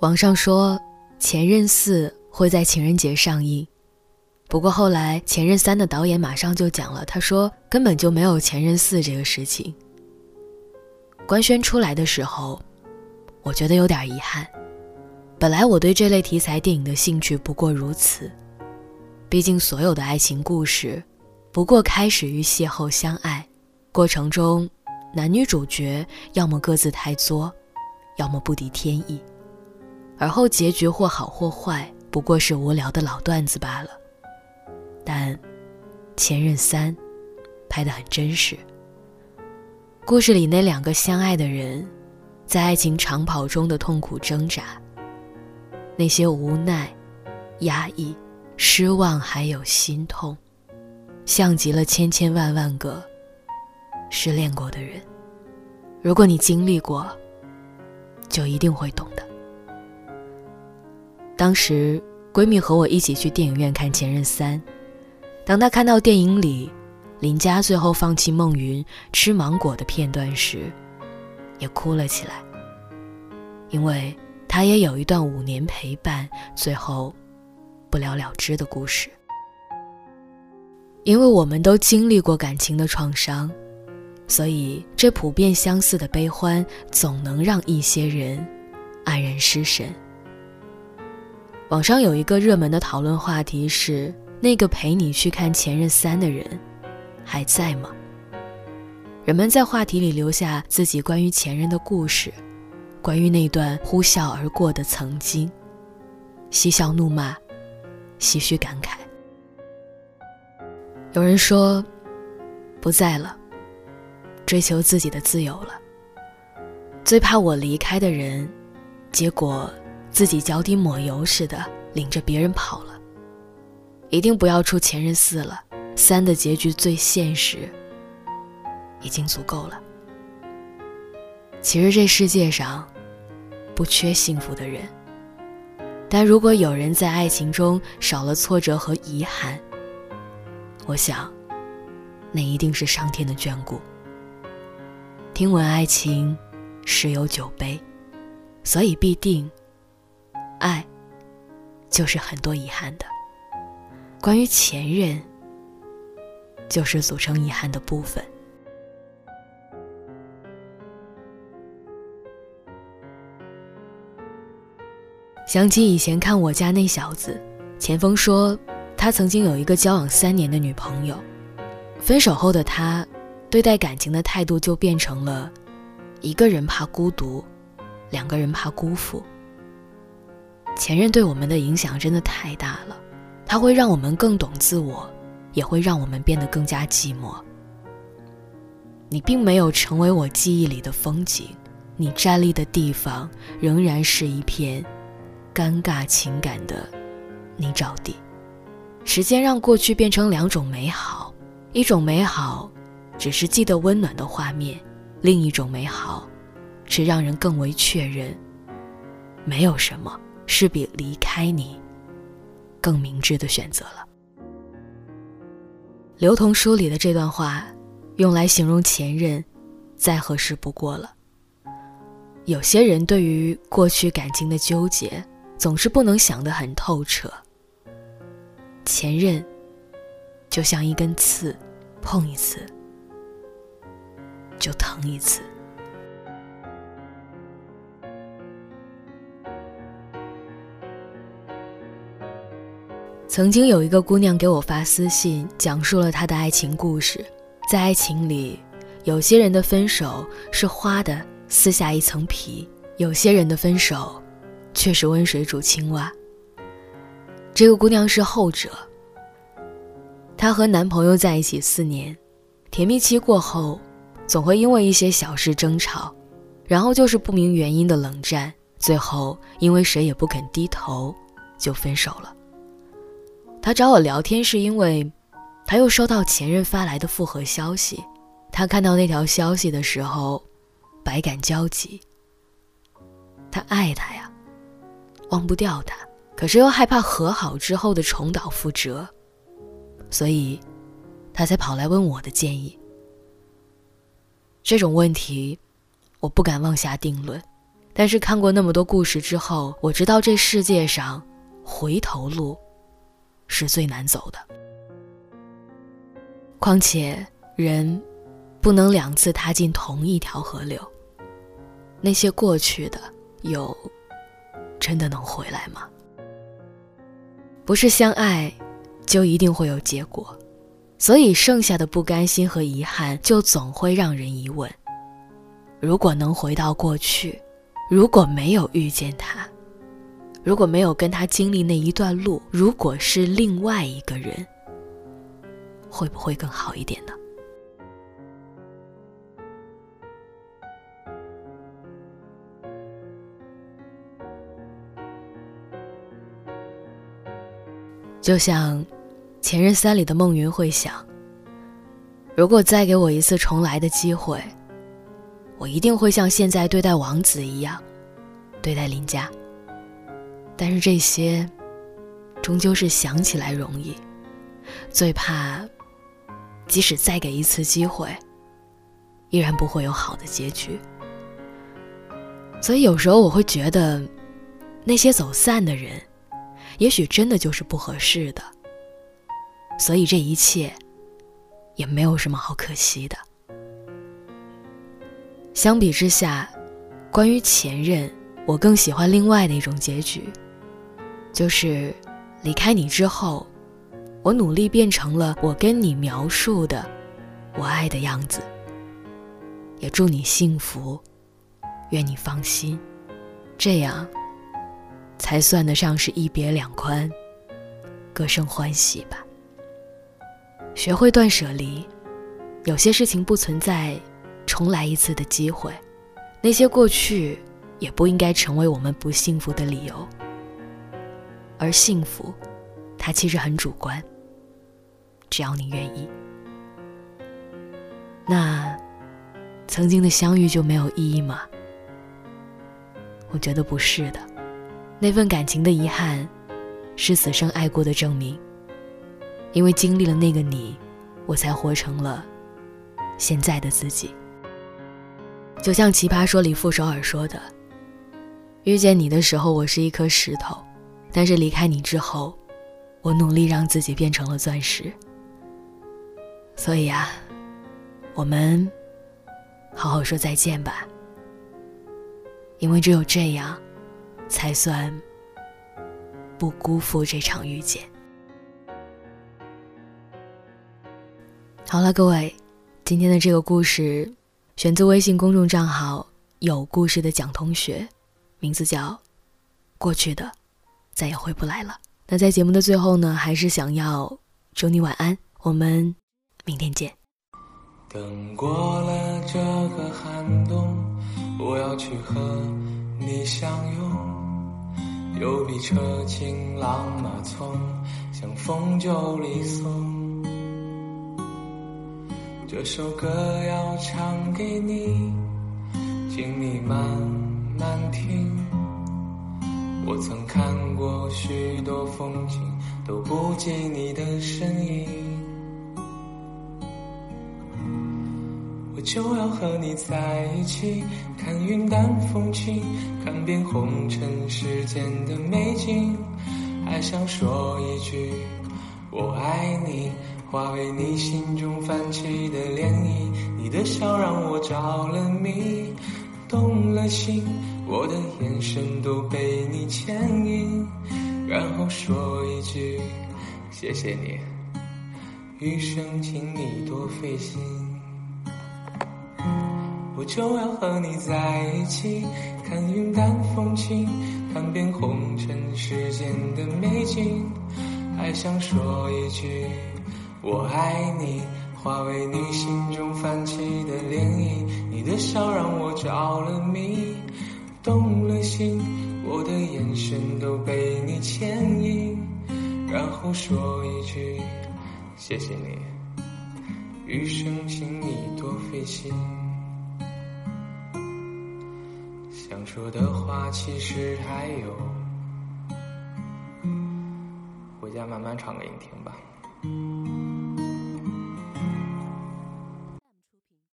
网上说《前任四》会在情人节上映，不过后来《前任三》的导演马上就讲了，他说根本就没有《前任四》这个事情。官宣出来的时候，我觉得有点遗憾。本来我对这类题材电影的兴趣不过如此，毕竟所有的爱情故事，不过开始于邂逅相爱，过程中男女主角要么各自太作，要么不敌天意，而后结局或好或坏，不过是无聊的老段子罢了。但《前任三》拍得很真实，故事里那两个相爱的人，在爱情长跑中的痛苦挣扎。那些无奈、压抑、失望，还有心痛，像极了千千万万个失恋过的人。如果你经历过，就一定会懂的。当时闺蜜和我一起去电影院看《前任三》，当她看到电影里林佳最后放弃孟云吃芒果的片段时，也哭了起来，因为。他也有一段五年陪伴，最后不了了之的故事。因为我们都经历过感情的创伤，所以这普遍相似的悲欢总能让一些人黯然失神。网上有一个热门的讨论话题是：那个陪你去看《前任三》的人还在吗？人们在话题里留下自己关于前任的故事。关于那段呼啸而过的曾经，嬉笑怒骂，唏嘘感慨。有人说，不在了，追求自己的自由了。最怕我离开的人，结果自己脚底抹油似的领着别人跑了。一定不要出前任四了，三的结局最现实，已经足够了。其实这世界上。不缺幸福的人，但如果有人在爱情中少了挫折和遗憾，我想，那一定是上天的眷顾。听闻爱情十有九悲，所以必定，爱就是很多遗憾的。关于前任，就是组成遗憾的部分。想起以前看我家那小子，钱锋说，他曾经有一个交往三年的女朋友，分手后的他，对待感情的态度就变成了，一个人怕孤独，两个人怕辜负。前任对我们的影响真的太大了，他会让我们更懂自我，也会让我们变得更加寂寞。你并没有成为我记忆里的风景，你站立的地方仍然是一片。尴尬情感的泥沼地，时间让过去变成两种美好，一种美好只是记得温暖的画面，另一种美好是让人更为确认，没有什么是比离开你更明智的选择了。刘同书里的这段话，用来形容前任，再合适不过了。有些人对于过去感情的纠结。总是不能想得很透彻。前任，就像一根刺，碰一次就疼一次。曾经有一个姑娘给我发私信，讲述了她的爱情故事。在爱情里，有些人的分手是花的撕下一层皮，有些人的分手。却是温水煮青蛙。这个姑娘是后者。她和男朋友在一起四年，甜蜜期过后，总会因为一些小事争吵，然后就是不明原因的冷战，最后因为谁也不肯低头，就分手了。他找我聊天是因为，他又收到前任发来的复合消息，他看到那条消息的时候，百感交集。他爱他呀。忘不掉他，可是又害怕和好之后的重蹈覆辙，所以，他才跑来问我的建议。这种问题，我不敢妄下定论，但是看过那么多故事之后，我知道这世界上回头路是最难走的。况且人不能两次踏进同一条河流。那些过去的，有真的能回来吗？不是相爱，就一定会有结果，所以剩下的不甘心和遗憾，就总会让人疑问：如果能回到过去，如果没有遇见他，如果没有跟他经历那一段路，如果是另外一个人，会不会更好一点呢？就像《前任三》里的孟云会想：如果再给我一次重来的机会，我一定会像现在对待王子一样对待林佳。但是这些，终究是想起来容易，最怕，即使再给一次机会，依然不会有好的结局。所以有时候我会觉得，那些走散的人。也许真的就是不合适的，所以这一切也没有什么好可惜的。相比之下，关于前任，我更喜欢另外的一种结局，就是离开你之后，我努力变成了我跟你描述的我爱的样子。也祝你幸福，愿你放心，这样。才算得上是一别两宽，各生欢喜吧。学会断舍离，有些事情不存在重来一次的机会，那些过去也不应该成为我们不幸福的理由。而幸福，它其实很主观，只要你愿意。那曾经的相遇就没有意义吗？我觉得不是的。那份感情的遗憾，是此生爱过的证明。因为经历了那个你，我才活成了现在的自己。就像《奇葩说》里傅首尔说的：“遇见你的时候，我是一颗石头；但是离开你之后，我努力让自己变成了钻石。”所以啊，我们好好说再见吧。因为只有这样。才算不辜负这场遇见。好了，各位，今天的这个故事选自微信公众账号“有故事的蒋同学”，名字叫《过去的再也回不来了》。那在节目的最后呢，还是想要祝你晚安，我们明天见。等过了这个寒冬，我要去和你相拥。有比车情郎马匆，像风就离送。这首歌要唱给你，请你慢慢听。我曾看过许多风景，都不及你的身影。我就要和你在一起，看云淡风轻，看遍红尘世间的美景，还想说一句我爱你，化为你心中泛起的涟漪。你的笑让我着了迷，动了心，我的眼神都被你牵引，然后说一句谢谢你，余生请你多费心。我就要和你在一起，看云淡风轻，看遍红尘世间的美景，还想说一句我爱你，化为你心中泛起的涟漪。你的笑让我着了迷，动了心，我的眼神都被你牵引，然后说一句谢谢你，余生请你多费心。想说的话其实还有，回家慢慢唱给你听吧。